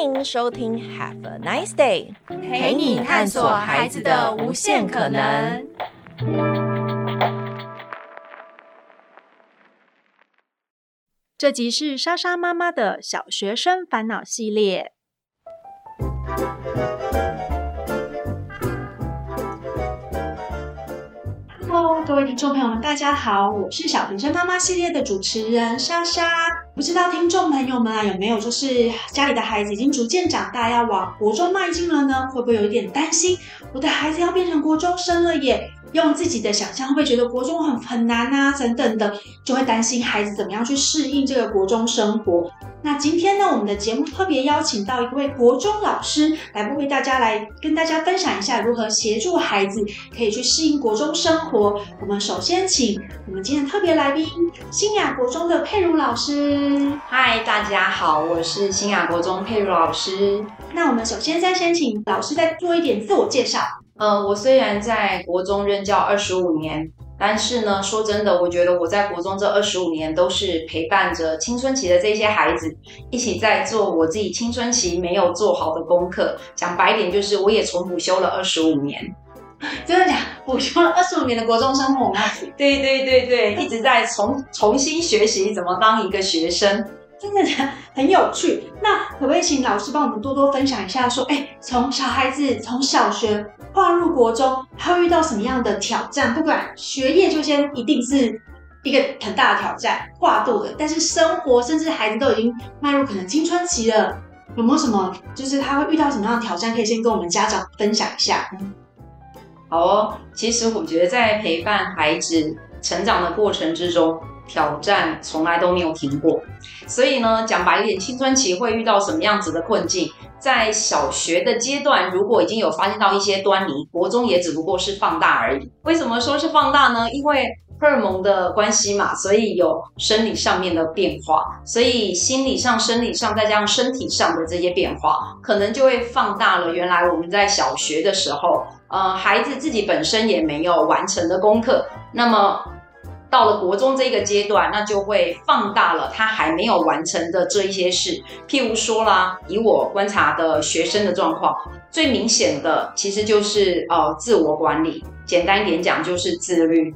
欢迎收听 Have a Nice Day，陪你探索孩子的无限可能。这集是莎莎妈妈的小学生烦恼系列。Hello，各位听众朋友们，大家好，我是小学生妈妈系列的主持人莎莎。不知道听众朋友们啊，有没有就是家里的孩子已经逐渐长大，要往国中迈进了呢？会不会有一点担心，我的孩子要变成国中生了耶？用自己的想象会觉得国中很很难啊？等等的，就会担心孩子怎么样去适应这个国中生活。那今天呢，我们的节目特别邀请到一位国中老师来为大家来跟大家分享一下如何协助孩子可以去适应国中生活。我们首先请我们今天特别来宾新雅国中的佩如老师。嗨，大家好，我是新雅国中佩如老师。那我们首先再先请老师再做一点自我介绍。呃，我虽然在国中任教二十五年，但是呢，说真的，我觉得我在国中这二十五年都是陪伴着青春期的这些孩子，一起在做我自己青春期没有做好的功课。讲白一点，就是我也重补修了二十五年。真的假？补修了二十五年的国中生活吗？对对对对，一直在重重新学习怎么当一个学生。真的很有趣。那可不可以请老师帮我们多多分享一下？说，哎，从小孩子从小学跨入国中，他会遇到什么样的挑战？不管学业，就先一定是一个很大的挑战，跨度的。但是生活，甚至孩子都已经迈入可能青春期了，有没有什么？就是他会遇到什么样的挑战？可以先跟我们家长分享一下。好哦，其实我觉得在陪伴孩子成长的过程之中。挑战从来都没有停过，所以呢，讲白一点，青春期会遇到什么样子的困境？在小学的阶段，如果已经有发现到一些端倪，国中也只不过是放大而已。为什么说是放大呢？因为荷尔蒙的关系嘛，所以有生理上面的变化，所以心理上、生理上，再加上身体上的这些变化，可能就会放大了原来我们在小学的时候，呃，孩子自己本身也没有完成的功课，那么。到了国中这个阶段，那就会放大了他还没有完成的这一些事。譬如说啦，以我观察的学生的状况，最明显的其实就是呃自我管理，简单一点讲就是自律。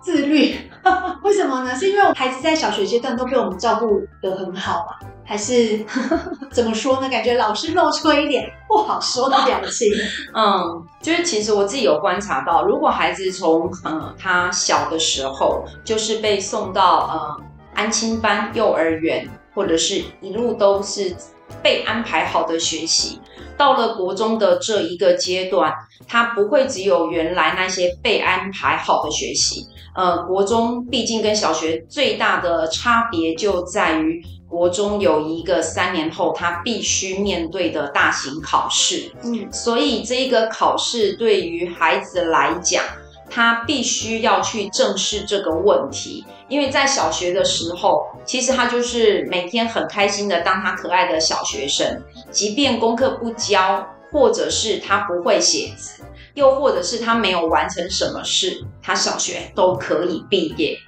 自律，为什么呢？是因为孩子在小学阶段都被我们照顾得很好嘛？还是呵呵怎么说呢？感觉老师露出一点不好说的表情。嗯，就是其实我自己有观察到，如果孩子从呃他小的时候就是被送到呃安亲班、幼儿园，或者是一路都是被安排好的学习，到了国中的这一个阶段，他不会只有原来那些被安排好的学习。呃，国中毕竟跟小学最大的差别就在于。国中有一个三年后他必须面对的大型考试，嗯，所以这个考试对于孩子来讲，他必须要去正视这个问题，因为在小学的时候，其实他就是每天很开心的当他可爱的小学生，即便功课不教，或者是他不会写字，又或者是他没有完成什么事，他小学都可以毕业，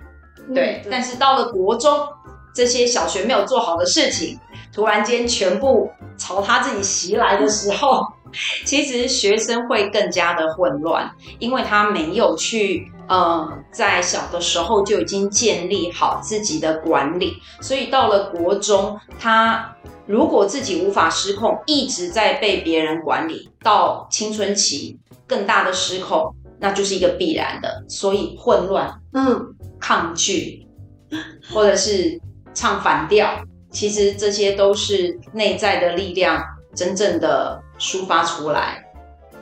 对，但是到了国中。这些小学没有做好的事情，突然间全部朝他自己袭来的时候，其实学生会更加的混乱，因为他没有去，呃，在小的时候就已经建立好自己的管理，所以到了国中，他如果自己无法失控，一直在被别人管理，到青春期更大的失控，那就是一个必然的，所以混乱，嗯，抗拒，或者是。唱反调，其实这些都是内在的力量真正的抒发出来，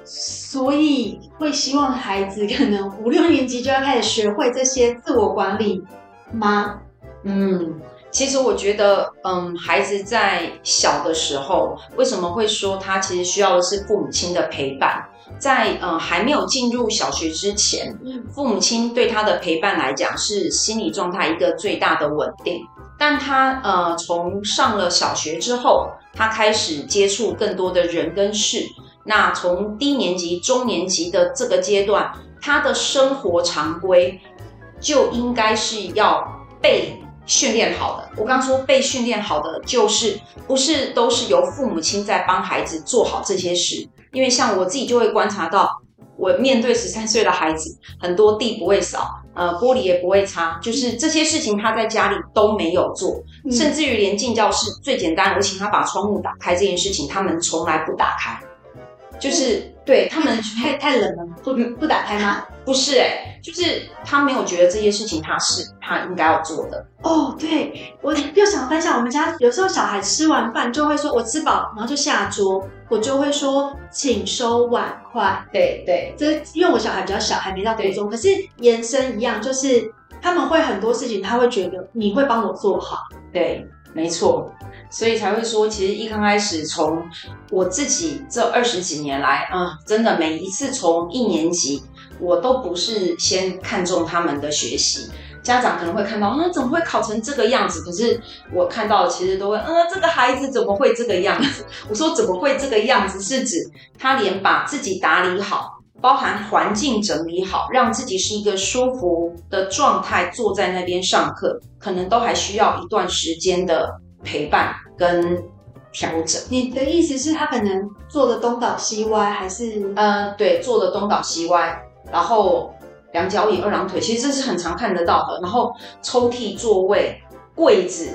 所以会希望孩子可能五六年级就要开始学会这些自我管理吗？嗯，其实我觉得，嗯，孩子在小的时候，为什么会说他其实需要的是父母亲的陪伴？在嗯还没有进入小学之前，父母亲对他的陪伴来讲是心理状态一个最大的稳定。但他呃，从上了小学之后，他开始接触更多的人跟事。那从低年级、中年级的这个阶段，他的生活常规就应该是要被训练好的。我刚说被训练好的，就是不是都是由父母亲在帮孩子做好这些事。因为像我自己就会观察到，我面对十三岁的孩子，很多地不会扫，呃，玻璃也不会擦，就是这些事情他在家里都没有做，嗯、甚至于连进教室最简单，我请他把窗户打开这件事情，他们从来不打开，就是。嗯对他们太太冷了，不不打开吗？不是哎、欸，就是他没有觉得这些事情他是他应该要做的。哦，对，我又想分享，我们家有时候小孩吃完饭就会说“我吃饱”，然后就下桌，我就会说“请收碗筷”。对对，这因为我小孩比较小，还没到国中，可是延伸一样，就是他们会很多事情，他会觉得你会帮我做好。对，没错。所以才会说，其实一刚开始，从我自己这二十几年来，啊、真的每一次从一年级，我都不是先看重他们的学习。家长可能会看到，啊，怎么会考成这个样子？可是我看到其实都会，嗯，这个孩子怎么会这个样子？我说怎么会这个样子？是指他连把自己打理好，包含环境整理好，让自己是一个舒服的状态，坐在那边上课，可能都还需要一段时间的。陪伴跟调整，你的意思是，他可能坐的东倒西歪，还是？呃，对，坐的东倒西歪，然后两脚椅、二郎腿，其实这是很常看得到的。然后抽屉、座位、柜子，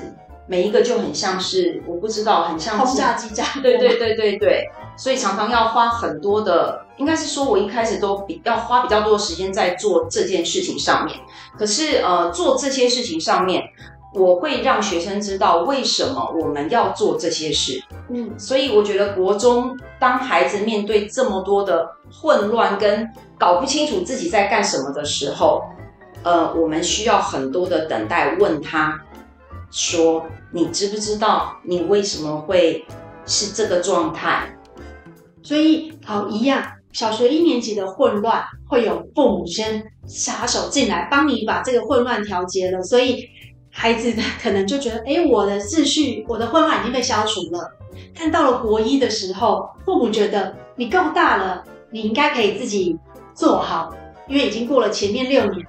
每一个就很像是，我不知道，很像轰炸机炸。对对对对对，所以常常要花很多的，应该是说，我一开始都比要花比较多的时间在做这件事情上面。可是，呃，做这些事情上面。我会让学生知道为什么我们要做这些事，嗯，所以我觉得国中当孩子面对这么多的混乱跟搞不清楚自己在干什么的时候，呃，我们需要很多的等待，问他说：“你知不知道你为什么会是这个状态？”所以，好，一样，小学一年级的混乱会有父母先插手进来帮你把这个混乱调节了，所以。孩子可能就觉得，哎，我的秩序，我的混乱已经被消除了。但到了国一的时候，父母觉得你够大了，你应该可以自己做好，因为已经过了前面六年。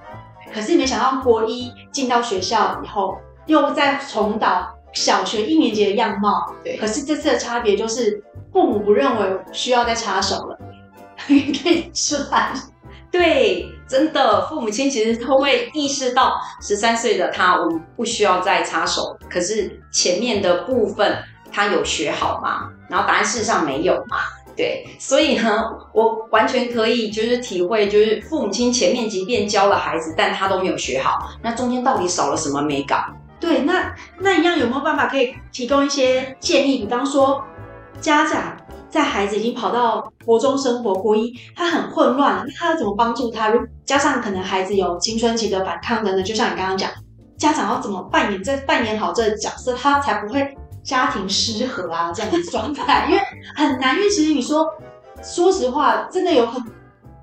可是没想到国一进到学校以后，又再重蹈小学一年级的样貌。对。可是这次的差别就是，父母不认为需要再插手了，可以出来。对，真的，父母亲其实都会意识到十三岁的他，我们不需要再插手。可是前面的部分他有学好吗？然后答案事实上没有嘛。对，所以呢，我完全可以就是体会，就是父母亲前面即便教了孩子，但他都没有学好，那中间到底少了什么美感？对，那那一样有没有办法可以提供一些建议？比方说家长。在孩子已经跑到国中生活，国一他很混乱了，那他要怎么帮助他？加上可能孩子有青春期的反抗等等，就像你刚刚讲，家长要怎么扮演这扮演好这个角色，他才不会家庭失和啊这样的状态？因为很难，因为其实你说，说实话，真的有很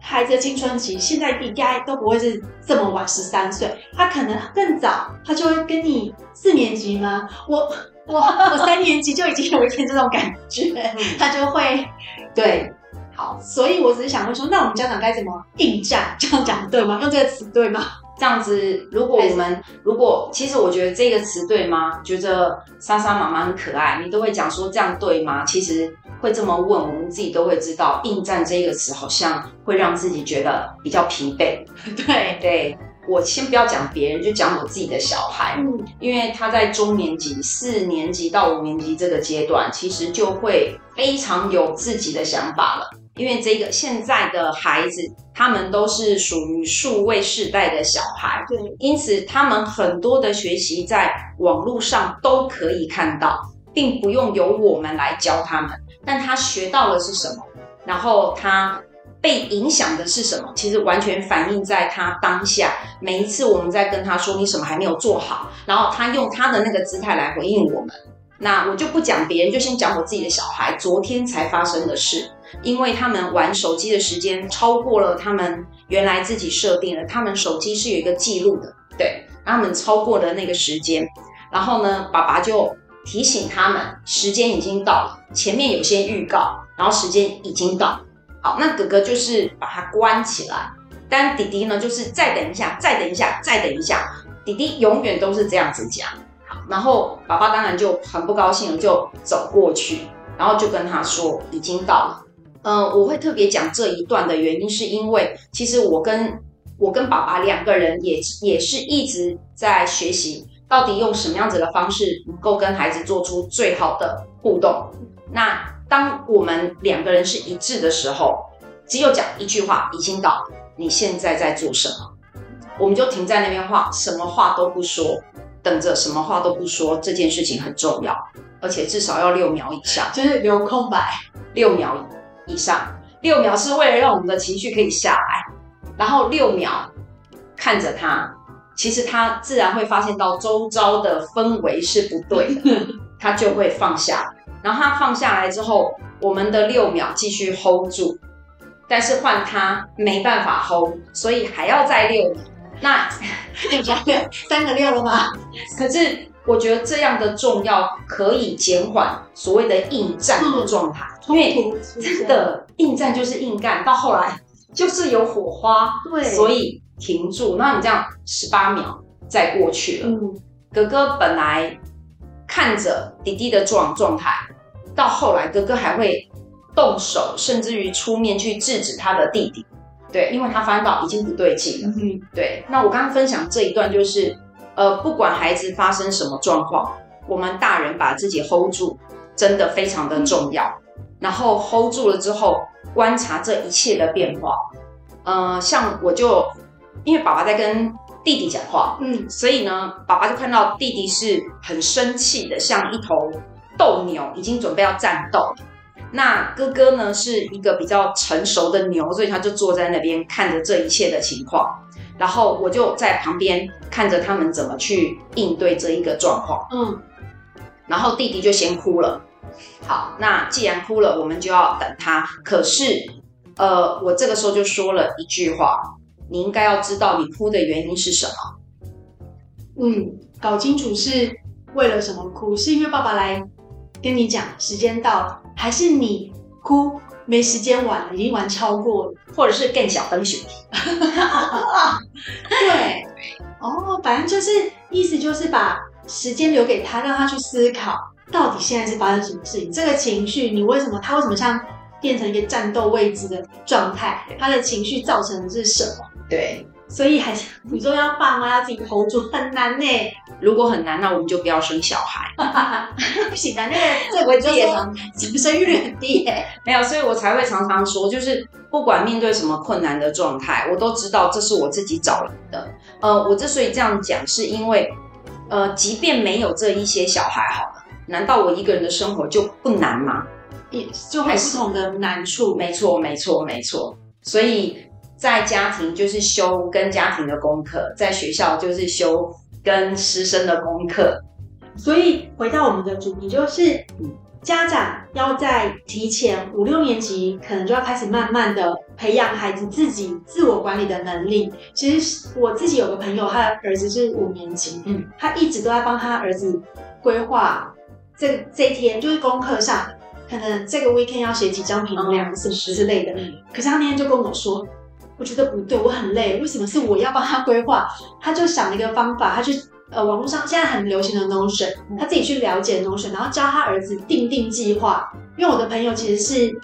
孩子的青春期，现在应该都不会是这么晚，十三岁，他可能更早，他就会跟你四年级吗？我。我 我三年级就已经有一点这种感觉，他就会对好，所以我只是想问说，那我们家长该怎么应战？这样讲对吗？用这个词对吗？这样子，如果我们如果其实我觉得这个词对吗？觉得莎莎妈妈很可爱，你都会讲说这样对吗？其实会这么问，我们自己都会知道，应战这个词好像会让自己觉得比较疲惫。对对。我先不要讲别人，就讲我自己的小孩，嗯，因为他在中年级四年级到五年级这个阶段，其实就会非常有自己的想法了。因为这个现在的孩子，他们都是属于数位世代的小孩，对，因此他们很多的学习在网络上都可以看到，并不用由我们来教他们。但他学到的是什么？然后他。被影响的是什么？其实完全反映在他当下。每一次我们在跟他说你什么还没有做好，然后他用他的那个姿态来回应我们。那我就不讲别人，就先讲我自己的小孩昨天才发生的事。因为他们玩手机的时间超过了他们原来自己设定的，他们手机是有一个记录的，对，他们超过了那个时间。然后呢，爸爸就提醒他们时间已经到了，前面有些预告，然后时间已经到。好，那哥哥就是把它关起来，但弟弟呢，就是再等一下，再等一下，再等一下，弟弟永远都是这样子讲。好然后爸爸当然就很不高兴了，就走过去，然后就跟他说已经到了。嗯、我会特别讲这一段的原因，是因为其实我跟我跟爸爸两个人也也是一直在学习，到底用什么样子的方式能够跟孩子做出最好的互动。那当我们两个人是一致的时候，只有讲一句话，已经到了，你现在在做什么？我们就停在那边话，什么话都不说。等着，什么话都不说，这件事情很重要，而且至少要六秒以上，就是留空白。六秒以上，六秒是为了让我们的情绪可以下来，然后六秒看着他，其实他自然会发现到周遭的氛围是不对的，他就会放下。然后他放下来之后，我们的六秒继续 hold 住，但是换他没办法 hold，所以还要再六秒。那三个三个六了吗？可是我觉得这样的重要可以减缓所谓的应战的状态，嗯、因为真的应战就是硬干，到后来就是有火花，对，所以停住。那你这样十八秒再过去了，嗯，哥哥本来看着弟弟的状状态，到后来哥哥还会动手，甚至于出面去制止他的弟弟。对，因为他发现到已经不对劲了。嗯，对。那我刚刚分享这一段就是，呃，不管孩子发生什么状况，我们大人把自己 hold 住，真的非常的重要。嗯、然后 hold 住了之后，观察这一切的变化。呃，像我就因为爸爸在跟弟弟讲话，嗯，所以呢，爸爸就看到弟弟是很生气的，像一头斗牛，已经准备要战斗。那哥哥呢，是一个比较成熟的牛，所以他就坐在那边看着这一切的情况，然后我就在旁边看着他们怎么去应对这一个状况。嗯，然后弟弟就先哭了。好，那既然哭了，我们就要等他。可是，呃，我这个时候就说了一句话：你应该要知道你哭的原因是什么。嗯，搞清楚是为了什么哭，是因为爸爸来跟你讲时间到了。还是你哭没时间玩了，已经玩超过了，或者是更小的水 对，哦，反正就是意思就是把时间留给他，让他去思考到底现在是发生什么事情。这个情绪，你为什么他为什么像变成一个战斗位置的状态？他的情绪造成的是什么？对。所以还是你说要爸妈要自己 hold 住很难呢。如果很难，那我们就不要生小孩。不行的，那个这我就也常生育率很低耶。没有，所以我才会常常说，就是不管面对什么困难的状态，我都知道这是我自己找来的。呃，我之所以这样讲，是因为呃，即便没有这一些小孩好了，难道我一个人的生活就不难吗？也就会有不同的难处。没错，没错，没错。所以。在家庭就是修跟家庭的功课，在学校就是修跟师生的功课。所以回到我们的主题，就是家长要在提前五六年级，可能就要开始慢慢的培养孩子自己自我管理的能力。其实我自己有个朋友，他的儿子是五年级，嗯，他一直都在帮他儿子规划这这一天就是功课上，可能这个 weekend 要写几张评量什么之类的。嗯，可是他那天就跟我说。我觉得不对，我很累。为什么是我要帮他规划？他就想了一个方法，他去呃网络上现在很流行的 Notion，他自己去了解 Notion，然后教他儿子定定计划。因为我的朋友其实是。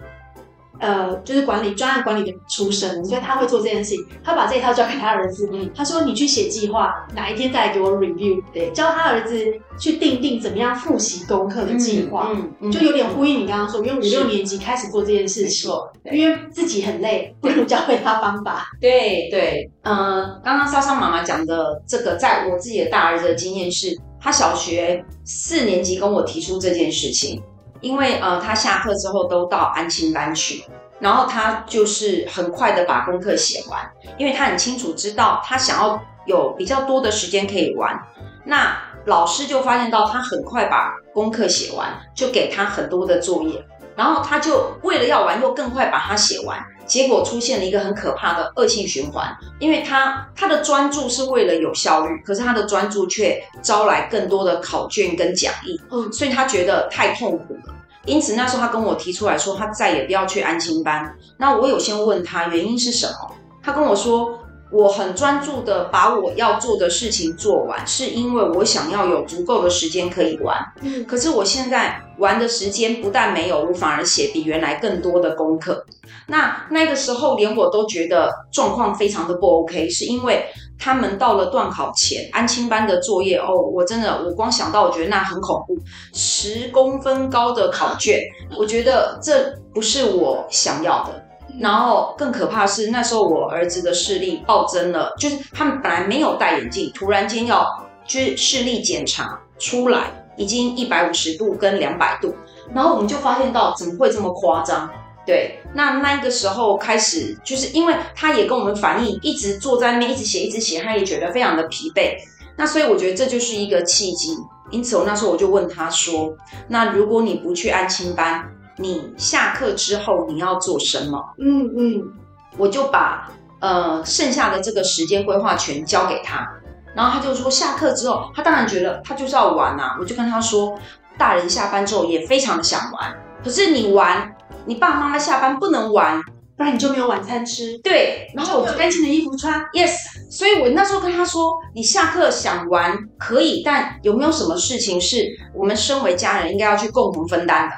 呃，就是管理专案管理的出身，所以他会做这件事情。他把这一套交给他儿子，嗯，他说：“你去写计划，哪一天再来给我 review。”对，教他儿子去定定怎么样复习功课的计划，嗯，嗯，就有点呼应你刚刚说，因为五六年级开始做这件事情，因为自己很累，不如教会他方法。对对，呃，刚刚莎莎妈妈讲的这个，在我自己的大儿子的经验是，他小学四年级跟我提出这件事情。因为呃，他下课之后都到安心班去，然后他就是很快的把功课写完，因为他很清楚知道他想要有比较多的时间可以玩。那老师就发现到他很快把功课写完，就给他很多的作业，然后他就为了要玩，又更快把它写完。结果出现了一个很可怕的恶性循环，因为他他的专注是为了有效率，可是他的专注却招来更多的考卷跟讲义，嗯，所以他觉得太痛苦了。因此那时候他跟我提出来说，他再也不要去安心班。那我有先问他原因是什么，他跟我说，我很专注的把我要做的事情做完，是因为我想要有足够的时间可以玩。嗯，可是我现在玩的时间不但没有，我反而写比原来更多的功课。那那个时候连我都觉得状况非常的不 OK，是因为他们到了段考前，安亲班的作业哦，我真的我光想到我觉得那很恐怖，十公分高的考卷，我觉得这不是我想要的。然后更可怕的是，那时候我儿子的视力暴增了，就是他们本来没有戴眼镜，突然间要就是视力检查出来，已经一百五十度跟两百度，然后我们就发现到怎么会这么夸张？对，那那个时候开始，就是因为他也跟我们反映，一直坐在那边一直写一直写，他也觉得非常的疲惫，那所以我觉得这就是一个契机，因此我那时候我就问他说，那如果你不去安亲班？你下课之后你要做什么？嗯嗯，我就把呃剩下的这个时间规划全交给他，然后他就说下课之后，他当然觉得他就是要玩啊。我就跟他说，大人下班之后也非常的想玩，可是你玩，你爸爸妈妈下班不能玩，不然你就没有晚餐吃。对，然后我就干净的衣服穿。Yes，所以我那时候跟他说，你下课想玩可以，但有没有什么事情是我们身为家人应该要去共同分担的？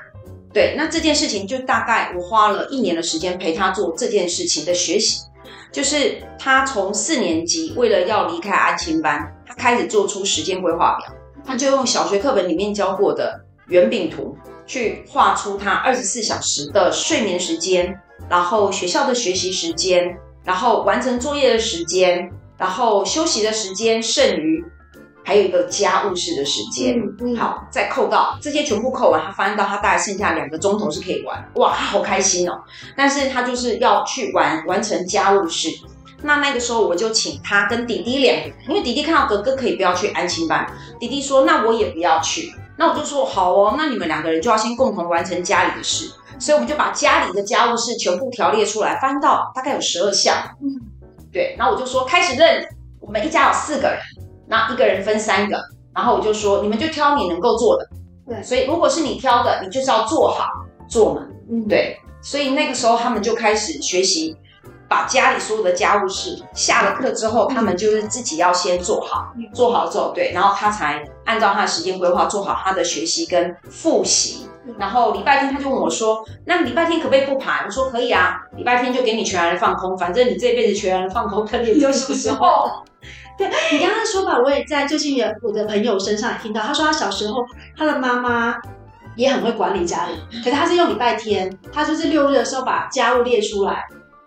对，那这件事情就大概我花了一年的时间陪他做这件事情的学习，就是他从四年级为了要离开安亲班，他开始做出时间规划表，他就用小学课本里面教过的圆饼图去画出他二十四小时的睡眠时间，然后学校的学习时间，然后完成作业的时间，然后休息的时间，剩余。还有一个家务事的时间，嗯嗯、好，再扣到这些全部扣完，他发现到他大概剩下两个钟头是可以玩，哇，他好开心哦！但是他就是要去玩完成家务事。那那个时候我就请他跟弟弟两个人，因为弟弟看到哥哥可以不要去安亲班，弟弟说那我也不要去，那我就说好哦，那你们两个人就要先共同完成家里的事，所以我们就把家里的家务事全部条列出来，翻到大概有十二项，嗯，对，然后我就说开始认，我们一家有四个人。那一个人分三个，然后我就说，你们就挑你能够做的。对，所以如果是你挑的，你就是要做好做嘛。嗯，对。所以那个时候他们就开始学习，把家里所有的家务事，下了课之后，他们就是自己要先做好，做好之后，对，然后他才按照他的时间规划做好他的学习跟复习。然后礼拜天他就问我说：“那礼拜天可不可以不排？”我说：“可以啊，礼拜天就给你全然的放空，反正你这辈子全然的放空，可能也就什么时候。”对，你刚刚的说法，我也在最近的我的朋友身上也听到。他说他小时候，他的妈妈也很会管理家里，可是他是用礼拜天，他就是六日的时候把家务列出来，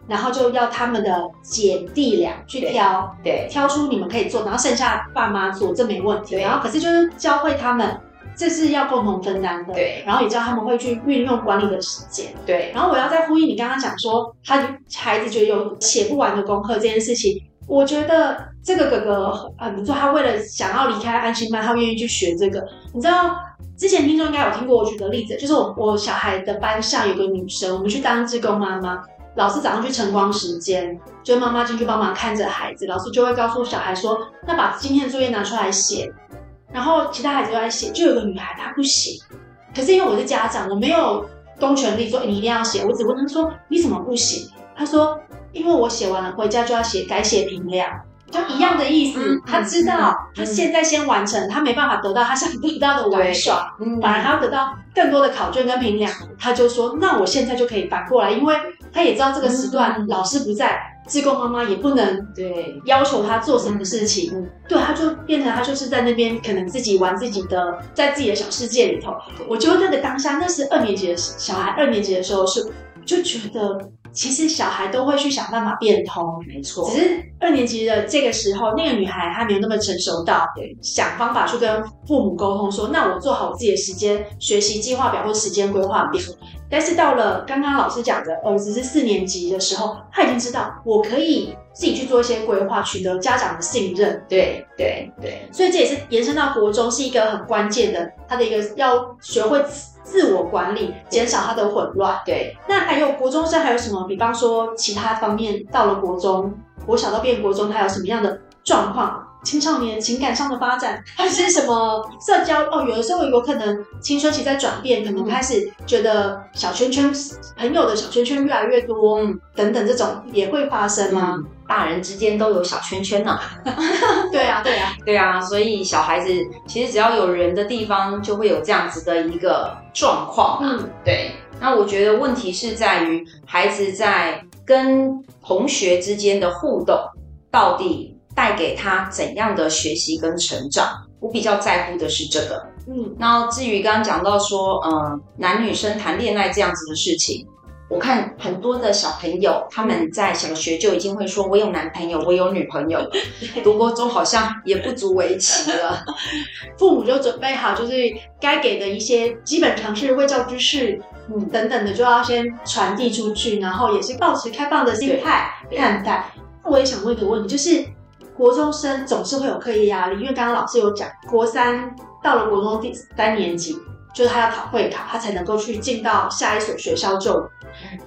然后就要他们的姐弟俩去挑，对，对挑出你们可以做，然后剩下爸妈做，这没问题。然后可是就是教会他们。这是要共同分担的，对。然后也知道他们会去运用管理的时间，对。然后我要再呼应你刚刚讲说，他孩子觉得有写不完的功课这件事情，我觉得这个哥哥很不错。他为了想要离开安心班，他愿意去学这个。你知道，之前听众应该有听过我举的例子，就是我我小孩的班上有个女生，我们去当志工妈妈，老师早上去晨光时间，就妈妈进去帮忙看着孩子，老师就会告诉小孩说，那把今天的作业拿出来写。然后其他孩子都在写，就有个女孩她不写，可是因为我是家长，我没有公权力说你一定要写，我只问她说你怎么不写？她说因为我写完了回家就要写改写评量，就一样的意思。他知道他现在先完成，他没办法得到他想得到的玩耍，反而他要得到更多的考卷跟评量，他就说那我现在就可以反过来，因为他也知道这个时段老师不在。志工妈妈也不能对要求他做什么事情，嗯、对，他就变成他就是在那边可能自己玩自己的，在自己的小世界里头。我觉得那个当下，那是二年级的小孩，二年级的时候是就觉得，其实小孩都会去想办法变通，没错。只是二年级的这个时候，那个女孩她没有那么成熟到对想方法去跟父母沟通说，那我做好我自己的时间学习计划表或时间规划表。但是到了刚刚老师讲的儿子是四年级的时候，他已经知道我可以自己去做一些规划，取得家长的信任。对对对，所以这也是延伸到国中是一个很关键的，他的一个要学会自我管理，减少他的混乱。对，那还有国中生还有什么？比方说其他方面，到了国中，国小到变国中，他有什么样的状况青少年情感上的发展，还是什么社交哦？有的时候有可能青春期在转变，可能开始觉得小圈圈朋友的小圈圈越来越多，嗯，等等，这种也会发生吗？嗯，大人之间都有小圈圈呢。对啊，对啊，对啊，所以小孩子其实只要有人的地方，就会有这样子的一个状况。嗯，对。那我觉得问题是在于孩子在跟同学之间的互动到底带给他怎样的学习跟成长？我比较在乎的是这个。嗯，那至于刚刚讲到说，嗯，男女生谈恋爱这样子的事情，我看很多的小朋友他们在小学就已经会说，我有男朋友，我有女朋友。读国中好像也不足为奇了，父母就准备好，就是该给的一些基本常识、卫教知识，嗯，等等的，就要先传递出去，然后也是保持开放的心态看待。我也想问一个问题，就是。国中生总是会有课业压力，因为刚刚老师有讲，国三到了国中第三年级，就是他要考会考，他才能够去进到下一所学校就读。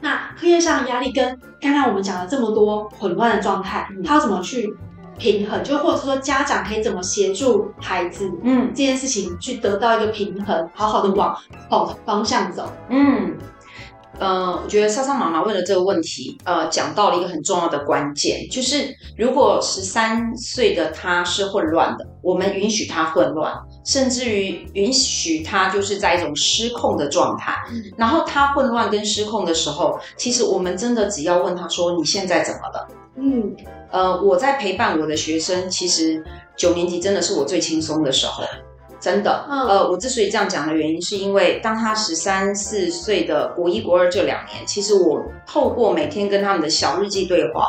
那课业上的压力跟刚刚我们讲了这么多混乱的状态，他要怎么去平衡？就或者说家长可以怎么协助孩子，嗯，这件事情去得到一个平衡，好好的往好的方向走，嗯。呃，我觉得莎莎妈妈问的这个问题，呃，讲到了一个很重要的关键，就是如果十三岁的他是混乱的，我们允许他混乱，甚至于允许他就是在一种失控的状态。然后他混乱跟失控的时候，其实我们真的只要问他说：“你现在怎么了？”嗯，呃，我在陪伴我的学生，其实九年级真的是我最轻松的时候。真的，呃，我之所以这样讲的原因，是因为当他十三四岁的国一、国二这两年，其实我透过每天跟他们的小日记对话，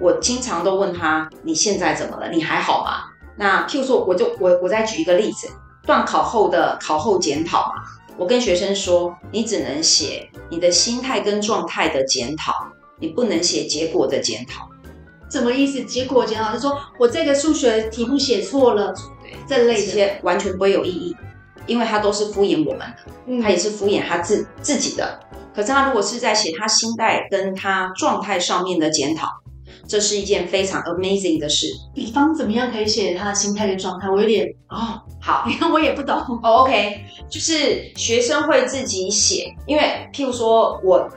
我经常都问他：“你现在怎么了？你还好吗？”那譬如说，我就我我再举一个例子，段考后的考后检讨嘛，我跟学生说：“你只能写你的心态跟状态的检讨，你不能写结果的检讨。”什么意思？结果检讨就是说我这个数学题目写错了。这类些完全不会有意义，因为他都是敷衍我们的，嗯、他也是敷衍他自自己的。可是他如果是在写他心态跟他状态上面的检讨，这是一件非常 amazing 的事。比方怎么样可以写他的心态跟状态？我有点哦，好，因为我也不懂。哦、OK，就是学生会自己写，因为譬如说我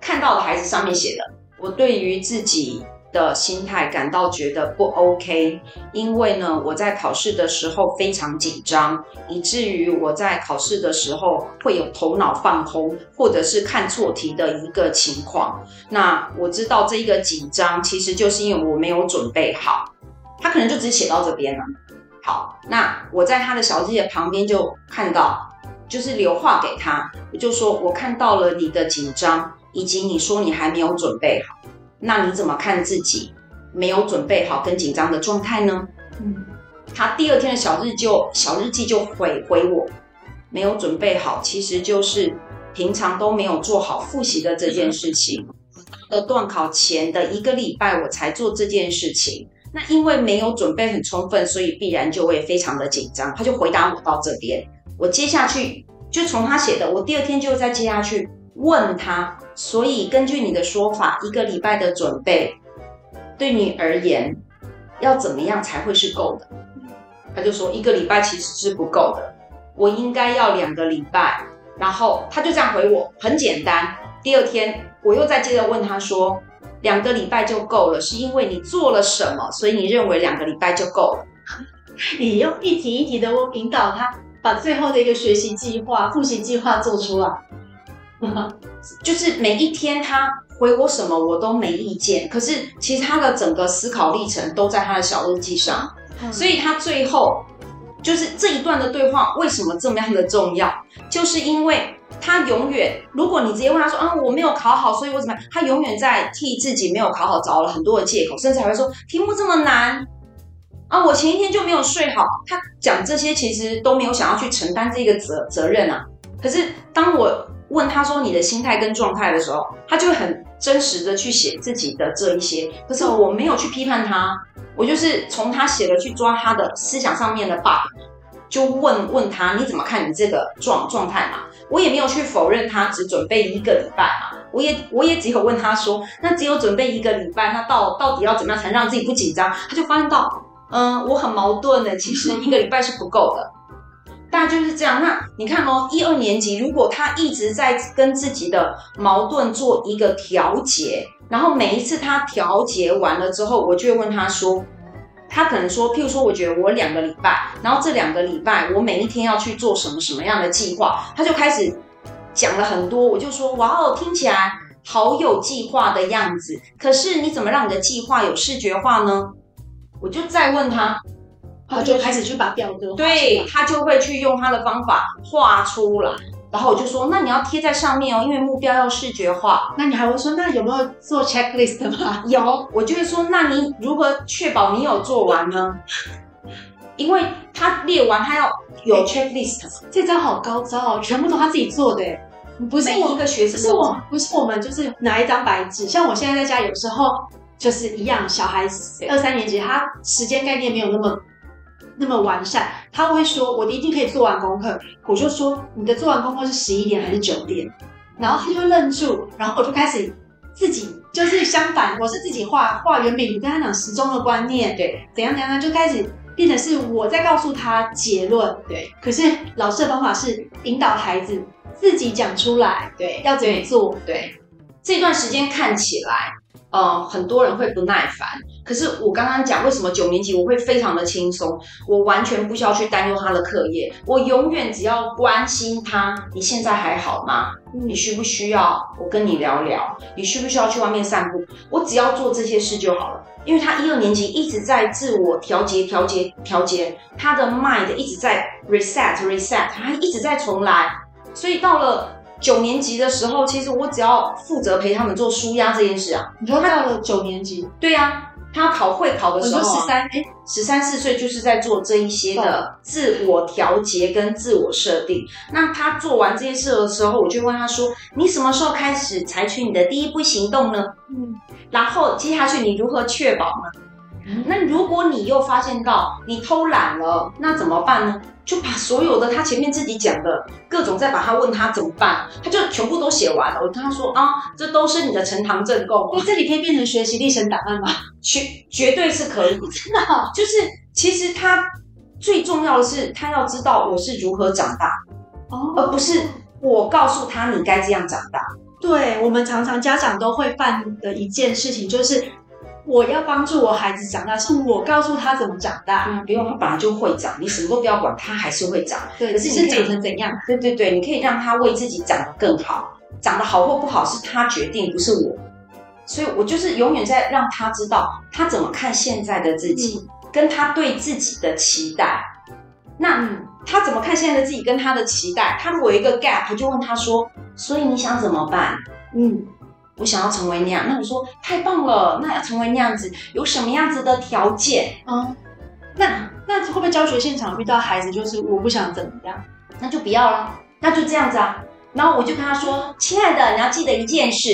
看到的孩子上面写的，我对于自己。的心态感到觉得不 OK，因为呢，我在考试的时候非常紧张，以至于我在考试的时候会有头脑放空，或者是看错题的一个情况。那我知道这一个紧张其实就是因为我没有准备好，他可能就只写到这边了。好，那我在他的小记的旁边就看到，就是留话给他，我就说我看到了你的紧张，以及你说你还没有准备好。那你怎么看自己没有准备好跟紧张的状态呢？嗯，他第二天的小日就小日记就回回我，没有准备好，其实就是平常都没有做好复习的这件事情。的，段考前的一个礼拜我才做这件事情，那因为没有准备很充分，所以必然就会非常的紧张。他就回答我到这边，我接下去就从他写的，我第二天就再接下去。问他，所以根据你的说法，一个礼拜的准备对你而言要怎么样才会是够的？他就说一个礼拜其实是不够的，我应该要两个礼拜。然后他就这样回我，很简单。第二天我又再接着问他说，两个礼拜就够了，是因为你做了什么，所以你认为两个礼拜就够了？你用一题一题的问引导他，把最后的一个学习计划、复习计划做出来。就是每一天他回我什么我都没意见，可是其实他的整个思考历程都在他的小日记上，所以他最后就是这一段的对话为什么这么样的重要？就是因为他永远，如果你直接问他说啊我没有考好，所以我怎么样？他永远在替自己没有考好找了很多的借口，甚至还会说题目这么难啊，我前一天就没有睡好。他讲这些其实都没有想要去承担这个责责任啊。可是当我问他说你的心态跟状态的时候，他就会很真实的去写自己的这一些。可是我没有去批判他，我就是从他写的去抓他的思想上面的 bug，就问问他你怎么看你这个状状态嘛？我也没有去否认他只准备一个礼拜嘛，我也我也只有问他说，那只有准备一个礼拜，那到到底要怎么样才让自己不紧张？他就发现到嗯，我很矛盾的，其实一个礼拜是不够的。大概就是这样。那你看哦，一二年级如果他一直在跟自己的矛盾做一个调节，然后每一次他调节完了之后，我就会问他说，他可能说，譬如说，我觉得我两个礼拜，然后这两个礼拜我每一天要去做什么什么样的计划，他就开始讲了很多。我就说，哇哦，听起来好有计划的样子。可是你怎么让你的计划有视觉化呢？我就再问他。他就开始去把表格，对，他就会去用他的方法画出来，然后我就说，那你要贴在上面哦，因为目标要视觉化。那你还会说，那有没有做 checklist 吗？有，我就会说，那你如何确保你有做完呢？因为他列完，他要有 checklist。这招好高招哦，全部都他自己做的，不是我一个学生，不是我，不是我们，就是拿一张白纸。像我现在在家，有时候就是一样，小孩子二三年级，他时间概念没有那么。那么完善，他会说：“我一定可以做完功课。”我就说：“你的做完功课是十一点还是九点？”然后他就愣住，然后我就开始自己就是相反，我是自己画画圆饼你，跟他讲时钟的观念，对，怎样怎样，就开始变成是我在告诉他结论，对。可是老师的方法是引导孩子自己讲出来，对，要怎么做？对，对。这段时间看起来。呃，很多人会不耐烦，可是我刚刚讲为什么九年级我会非常的轻松，我完全不需要去担忧他的课业，我永远只要关心他，你现在还好吗？你需不需要我跟你聊聊？你需不需要去外面散步？我只要做这些事就好了，因为他一二年级一直在自我调节、调节、调节，他的 mind 一直在 reset、reset，他一直在重来，所以到了。九年级的时候，其实我只要负责陪他们做舒压这件事啊。你说到了九年级？对呀、啊，他考会考的时候、啊，十三哎，十三四岁就是在做这一些的自我调节跟自我设定。那他做完这件事的时候，我就问他说：“你什么时候开始采取你的第一步行动呢？”嗯，然后接下去你如何确保呢？嗯、那如果你又发现到你偷懒了，那怎么办呢？就把所有的他前面自己讲的各种，再把他问他怎么办，他就全部都写完了。我跟他说啊，这都是你的呈堂证供。你这里可以变成学习历程档案吗？绝绝对是可以，真的、哦。就是其实他最重要的是，他要知道我是如何长大，哦，而不是我告诉他你该这样长大。对，我们常常家长都会犯的一件事情就是。我要帮助我孩子长大，是我告诉他怎么长大。嗯，不用，他本来就会长，你什么都不要管，他还是会长。对，可是你长成怎样？对对对，你可以让他为自己长得更好，长得好或不好是他决定，不是我。所以我就是永远在让他知道他怎么看现在的自己，嗯、跟他对自己的期待。那、嗯、他怎么看现在的自己跟他的期待？他如果有一个 gap，就问他说：“所以你想怎么办？”嗯。我想要成为那样，那你说太棒了，那要成为那样子，有什么样子的条件？嗯，那那会不会教学现场遇到孩子就是我不想怎么样，那就不要了，那就这样子啊。然后我就跟他说：“亲爱的，你要记得一件事，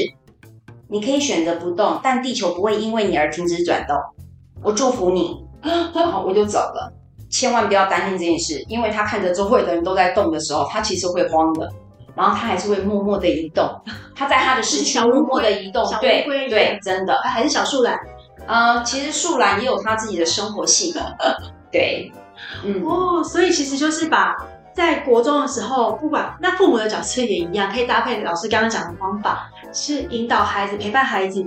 你可以选择不动，但地球不会因为你而停止转动。我祝福你。”然后我就走了，千万不要担心这件事，因为他看着周围的人都在动的时候，他其实会慌的。然后他还是会默默的移动，他在他的时区默默的移动，对对，真的，还是小树懒。呃，其实树懒也有他自己的生活系统，对，嗯哦，所以其实就是把在国中的时候，不管那父母的角色也一样，可以搭配老师刚刚讲的方法，是引导孩子、陪伴孩子，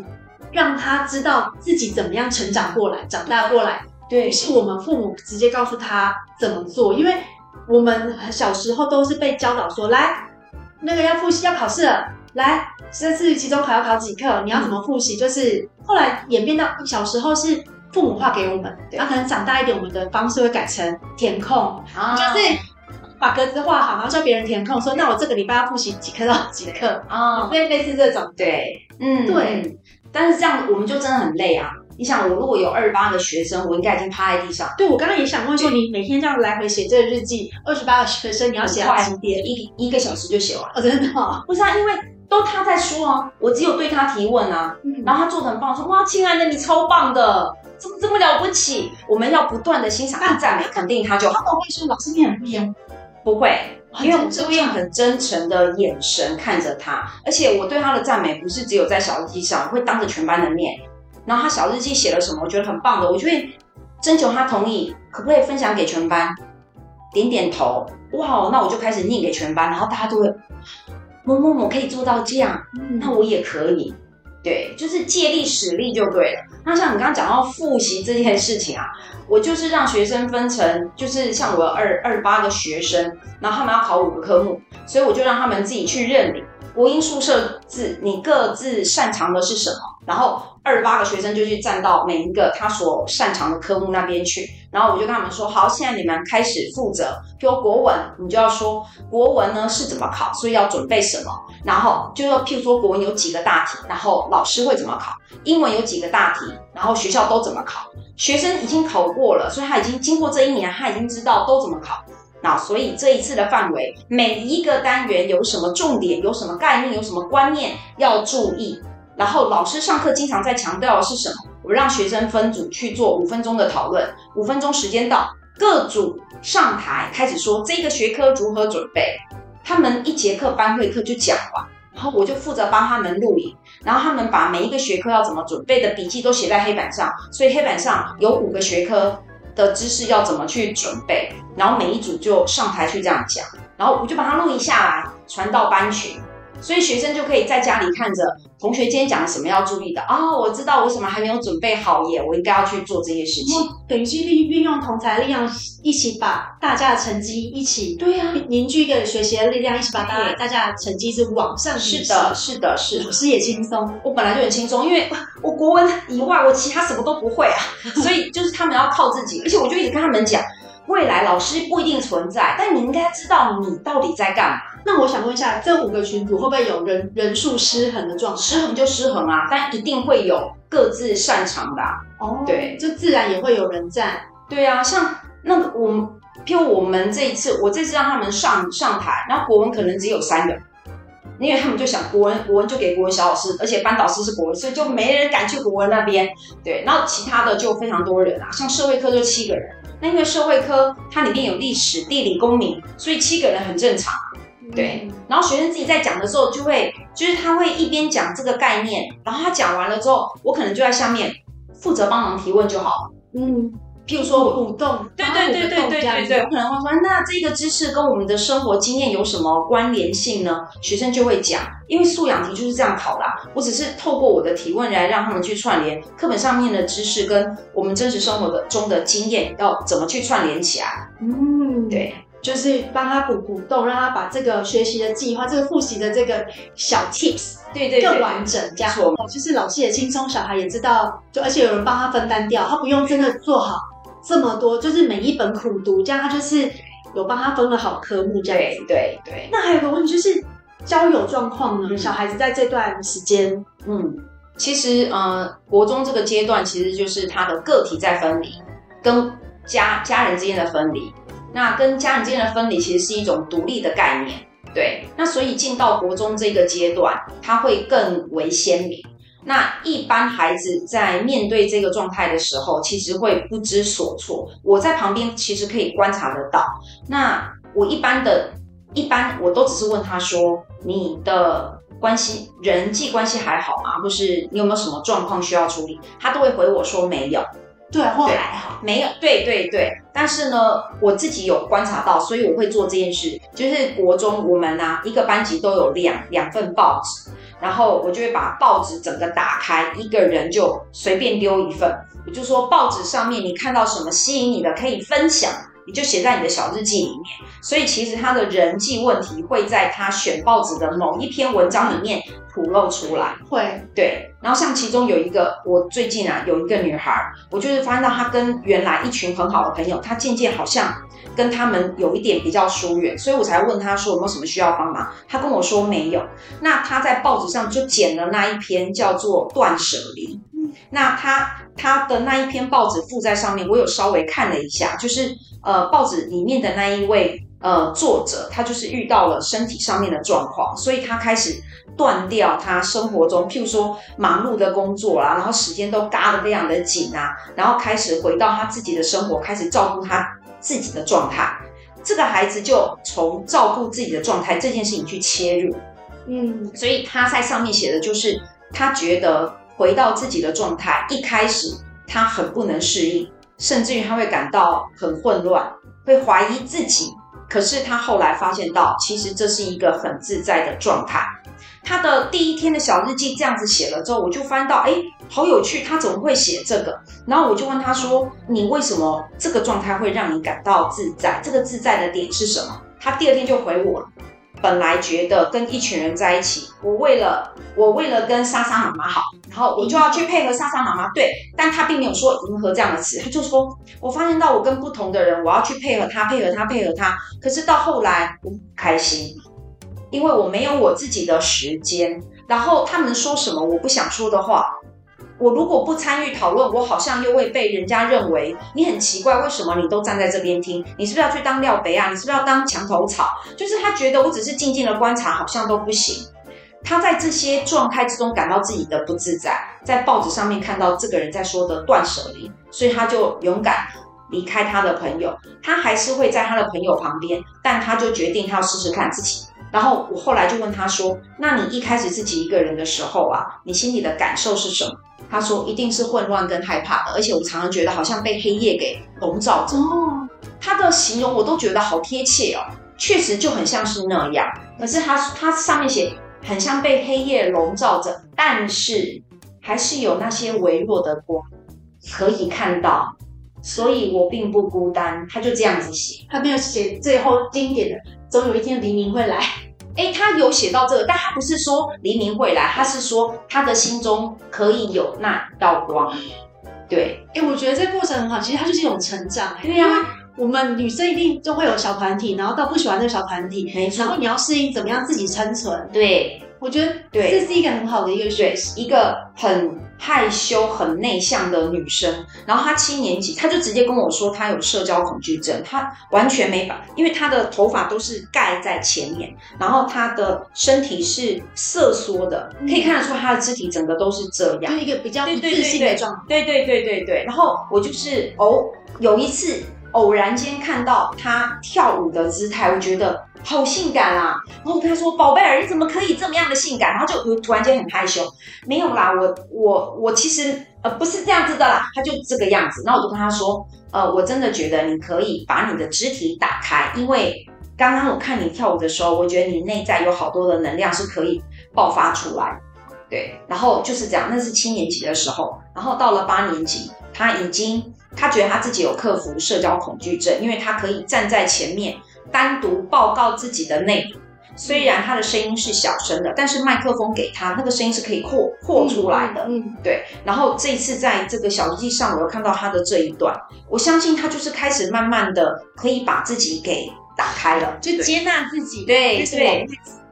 让他知道自己怎么样成长过来、长大过来。对，是我们父母直接告诉他怎么做，因为我们小时候都是被教导说来。那个要复习要考试了，来，这次期中考要考几课？你要怎么复习？就是后来演变到小时候是父母画给我们，然后可能长大一点，我们的方式会改成填空，啊、就是把格子画好，然后叫别人填空，说那我这个礼拜要复习几课到几课啊？类类似这种，对，嗯，对。但是这样我们就真的很累啊。你想，我如果有二十八个学生，我应该已经趴在地上。对，我刚刚也想问说，你每天这样来回写这个日记，二十八个学生，你要写到几点？一一个小时就写完了。哦，真的吗？不是啊，因为都他在说啊，我只有对他提问啊，嗯、然后他做的很棒，说哇，亲爱的，你超棒的，怎么这么了不起？我们要不断的欣赏和赞美，肯定他就好。他会说，老师你很不一样，不会，因为我会用很真诚的眼神看着他，而且我对他的赞美不是只有在小日记上，会当着全班的面。然后他小日记写了什么，我觉得很棒的，我就会征求他同意，可不可以分享给全班？点点头，哇，那我就开始念给全班，然后大家都会某某某可以做到这样，那我也可以。对，就是借力使力就对了。那像你刚刚讲到复习这件事情啊，我就是让学生分成，就是像我二二十八个学生，然后他们要考五个科目，所以我就让他们自己去认领。国英数社字，你各自擅长的是什么？然后二十八个学生就去站到每一个他所擅长的科目那边去。然后我就跟他们说：好，现在你们开始负责。比如国文，你就要说国文呢是怎么考，所以要准备什么。然后就说，譬如说国文有几个大题，然后老师会怎么考；英文有几个大题，然后学校都怎么考。学生已经考过了，所以他已经经过这一年，他已经知道都怎么考。那所以这一次的范围，每一个单元有什么重点，有什么概念，有什么观念要注意。然后老师上课经常在强调的是什么？我让学生分组去做五分钟的讨论。五分钟时间到，各组上台开始说这个学科如何准备。他们一节课班会课就讲完，然后我就负责帮他们录影，然后他们把每一个学科要怎么准备的笔记都写在黑板上。所以黑板上有五个学科的知识要怎么去准备，然后每一组就上台去这样讲，然后我就把它录影下来，传到班群。所以学生就可以在家里看着同学今天讲了什么要注意的哦，我知道我什么还没有准备好耶，我应该要去做这些事情。等于是利运用同才力量，一起把大家的成绩一起对呀、啊、凝聚一个学习的力量，一起把大家大家的成绩是往上。是的，是的，是的。老师也轻松，我本来就很轻松，因为 我国文以外我其他什么都不会啊，所以就是他们要靠自己，而且我就一直跟他们讲。未来老师不一定存在，但你应该知道你到底在干嘛。那我想问一下，这五个群组会不会有人人数失衡的状况？失衡就失衡啊，但一定会有各自擅长的、啊。哦，对，就自然也会有人在。对啊，像那个我们，譬如我们这一次，我这次让他们上上台，然后国文可能只有三个，因为他们就想国文，国文就给国文小老师，而且班导师是国文，所以就没人敢去国文那边。对，然后其他的就非常多人啊，像社会科就七个人。那因为社会科它里面有历史、地理、公民，所以七个人很正常。对，然后学生自己在讲的时候，就会就是他会一边讲这个概念，然后他讲完了之后，我可能就在下面负责帮忙提问就好了。嗯。譬如说我，舞动，对对对对对对对，我可能会说，那这个知识跟我们的生活经验有什么关联性呢？学生就会讲，因为素养题就是这样考啦。我只是透过我的提问来让他们去串联课本上面的知识跟我们真实生活的中的经验要怎么去串联起来。嗯，对，就是帮他补补洞，让他把这个学习的计划、这个复习的这个小 tips，对对，更完整，这样。错，就是老师也轻松，小孩也知道，就而且有人帮他分担掉，他不用真的做好。这么多，就是每一本苦读，这样他就是有帮他分了好科目这样子。对对对。那还有个问题就是交友状况呢？嗯、小孩子在这段时间，嗯，其实呃，国中这个阶段其实就是他的个体在分离，跟家家人之间的分离。那跟家人之间的分离其实是一种独立的概念。对。那所以进到国中这个阶段，他会更为鲜明。那一般孩子在面对这个状态的时候，其实会不知所措。我在旁边其实可以观察得到。那我一般的，一般我都只是问他说：“你的关系，人际关系还好吗？或是你有没有什么状况需要处理？”他都会回我说没有。对，或还好，没有。对对对。但是呢，我自己有观察到，所以我会做这件事。就是国中我们啊，一个班级都有两两份报纸。然后我就会把报纸整个打开，一个人就随便丢一份。我就说报纸上面你看到什么吸引你的，可以分享，你就写在你的小日记里面。所以其实他的人际问题会在他选报纸的某一篇文章里面吐露出来。会，对。然后像其中有一个，我最近啊有一个女孩，我就是发现到她跟原来一群很好的朋友，她渐渐好像。跟他们有一点比较疏远，所以我才问她说有没有什么需要帮忙。她跟我说没有。那她在报纸上就剪了那一篇叫做《断舍离》。那她她的那一篇报纸附在上面，我有稍微看了一下，就是呃报纸里面的那一位呃作者，他就是遇到了身体上面的状况，所以他开始断掉他生活中，譬如说忙碌的工作啊，然后时间都嘎得非常的紧啊，然后开始回到他自己的生活，开始照顾他。自己的状态，这个孩子就从照顾自己的状态这件事情去切入，嗯，所以他在上面写的就是他觉得回到自己的状态，一开始他很不能适应，甚至于他会感到很混乱，会怀疑自己。可是他后来发现到，其实这是一个很自在的状态。他的第一天的小日记这样子写了之后，我就翻到，哎，好有趣，他怎么会写这个？然后我就问他说：“你为什么这个状态会让你感到自在？这个自在的点是什么？”他第二天就回我。本来觉得跟一群人在一起，我为了我为了跟莎莎妈妈好，然后我就要去配合莎莎妈妈。对，但他并没有说迎合这样的词，他就说，我发现到我跟不同的人，我要去配合他，配合他，配合他。可是到后来我不开心，因为我没有我自己的时间，然后他们说什么我不想说的话。我如果不参与讨论，我好像又会被人家认为你很奇怪，为什么你都站在这边听？你是不是要去当廖北啊？你是不是要当墙头草？就是他觉得我只是静静的观察，好像都不行。他在这些状态之中感到自己的不自在，在报纸上面看到这个人在说的断舍离，所以他就勇敢离开他的朋友。他还是会在他的朋友旁边，但他就决定他要试试看自己。然后我后来就问他说：“那你一开始自己一个人的时候啊，你心里的感受是什么？”他说：“一定是混乱跟害怕的，而且我常常觉得好像被黑夜给笼罩着。”哦，他的形容我都觉得好贴切哦，确实就很像是那样。可是他他上面写很像被黑夜笼罩着，但是还是有那些微弱的光可以看到，所以我并不孤单。他就这样子写，他没有写最后经典的“总有一天黎明会来”。哎，他有写到这个，但他不是说黎明会来，他是说他的心中可以有那道光。对，哎，我觉得这过程很好，其实它就是一种成长。对呀、啊，我们女生一定都会有小团体，然后到不喜欢这个小团体，没错，然后你要适应怎么样自己生存。对，我觉得对，这是一个很好的一个学习，一个很。害羞、很内向的女生，然后她七年级，她就直接跟我说她有社交恐惧症，她完全没法，因为她的头发都是盖在前面，然后她的身体是瑟缩的，可以看得出她的肢体整个都是这样，就一个比较不自信的状态。对对对对对，然后我就是哦，有一次偶然间看到他跳舞的姿态，我觉得。好性感啊！然后他说：“宝贝儿，你怎么可以这么样的性感？”然后就突然间很害羞。没有啦，我我我其实呃不是这样子的啦，他就这个样子。然后我就跟他说：“呃，我真的觉得你可以把你的肢体打开，因为刚刚我看你跳舞的时候，我觉得你内在有好多的能量是可以爆发出来。”对，然后就是这样。那是七年级的时候，然后到了八年级，他已经他觉得他自己有克服社交恐惧症，因为他可以站在前面。单独报告自己的内容，虽然他的声音是小声的，但是麦克风给他，那个声音是可以扩扩出来的。嗯，对。然后这一次在这个小日记上，我又看到他的这一段，我相信他就是开始慢慢的可以把自己给打开了，就接纳自己。对对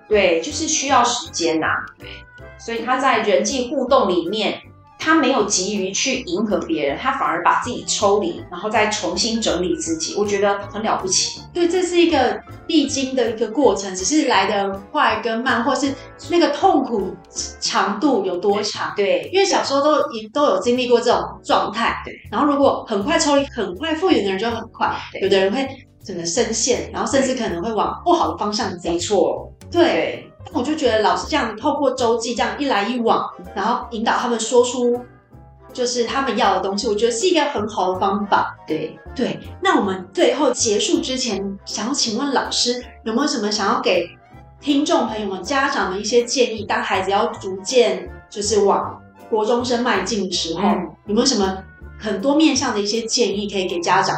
对，就是需要时间呐。对，所以他在人际互动里面。他没有急于去迎合别人，他反而把自己抽离，然后再重新整理自己，我觉得很了不起。对，这是一个必经的一个过程，只是来得快跟慢，或是那个痛苦长度有多长。对，因为小时候都也都有经历过这种状态。对，然后如果很快抽离、很快复原的人就很快，有的人会整个深陷，然后甚至可能会往不好的方向走。没错，对。对我就觉得老师这样透过周记这样一来一往，然后引导他们说出就是他们要的东西，我觉得是一个很好的方法。对对，那我们最后结束之前，想要请问老师有没有什么想要给听众朋友们、家长们一些建议？当孩子要逐渐就是往国中生迈进的时候，嗯、有没有什么很多面向的一些建议可以给家长，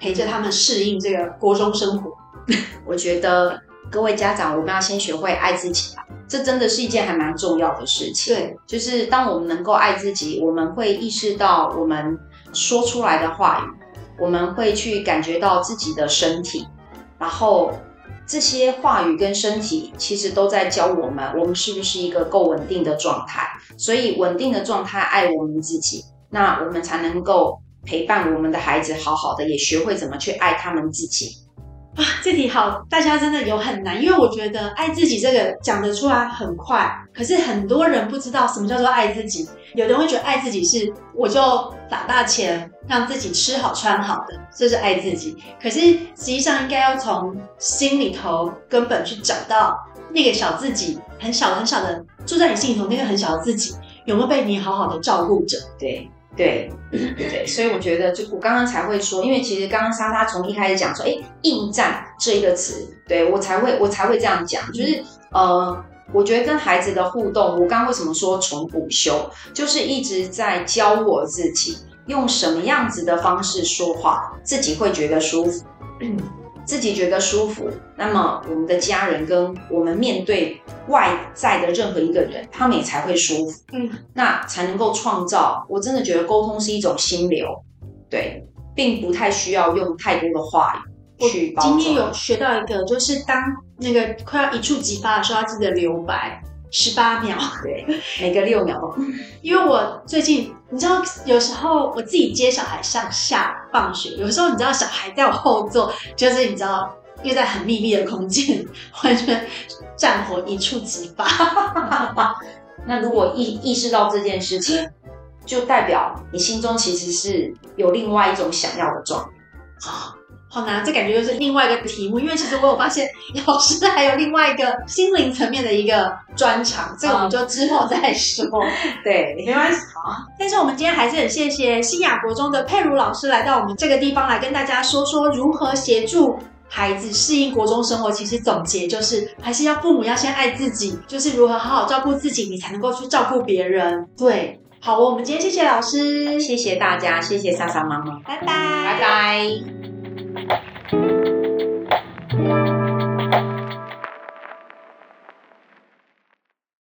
陪着他们适应这个国中生活？我觉得。各位家长，我们要先学会爱自己吧，这真的是一件还蛮重要的事情。对，就是当我们能够爱自己，我们会意识到我们说出来的话语，我们会去感觉到自己的身体，然后这些话语跟身体其实都在教我们，我们是不是一个够稳定的状态。所以稳定的状态爱我们自己，那我们才能够陪伴我们的孩子好好的，也学会怎么去爱他们自己。啊，这题好，大家真的有很难，因为我觉得爱自己这个讲得出来很快，可是很多人不知道什么叫做爱自己。有的人会觉得爱自己是我就打大钱让自己吃好穿好的，这是爱自己。可是实际上应该要从心里头根本去找到那个小自己，很小很小的住在你心里头那个很小的自己，有没有被你好好的照顾着？对。对对，所以我觉得，就我刚刚才会说，因为其实刚刚莎莎从一开始讲说，哎，应战这一个词，对我才会我才会这样讲，就是呃，我觉得跟孩子的互动，我刚刚为什么说从补修，就是一直在教我自己用什么样子的方式说话，自己会觉得舒服。嗯嗯自己觉得舒服，那么我们的家人跟我们面对外在的任何一个人，他们也才会舒服，嗯，那才能够创造。我真的觉得沟通是一种心流，对，并不太需要用太多的话语去。今天有学到一个，就是当那个快要一触即发的时候，要记得留白。十八秒，对，每个六秒。因为我最近，你知道，有时候我自己接小孩上下放学，有时候你知道，小孩在我后座，就是你知道，又在很密闭的空间，完全战火一触即发。那如果意意识到这件事情，就代表你心中其实是有另外一种想要的状态。好难，这感觉就是另外一个题目，因为其实我有发现老师还有另外一个心灵层面的一个专长，这个我们就之后再说。对，没关系。好，但是我们今天还是很谢谢新亚国中的佩如老师来到我们这个地方来跟大家说说如何协助孩子适应国中生活。其实总结就是，还是要父母要先爱自己，就是如何好好照顾自己，你才能够去照顾别人。对，好，我们今天谢谢老师，谢谢大家，谢谢莎莎妈妈，拜拜，拜拜。Thank you.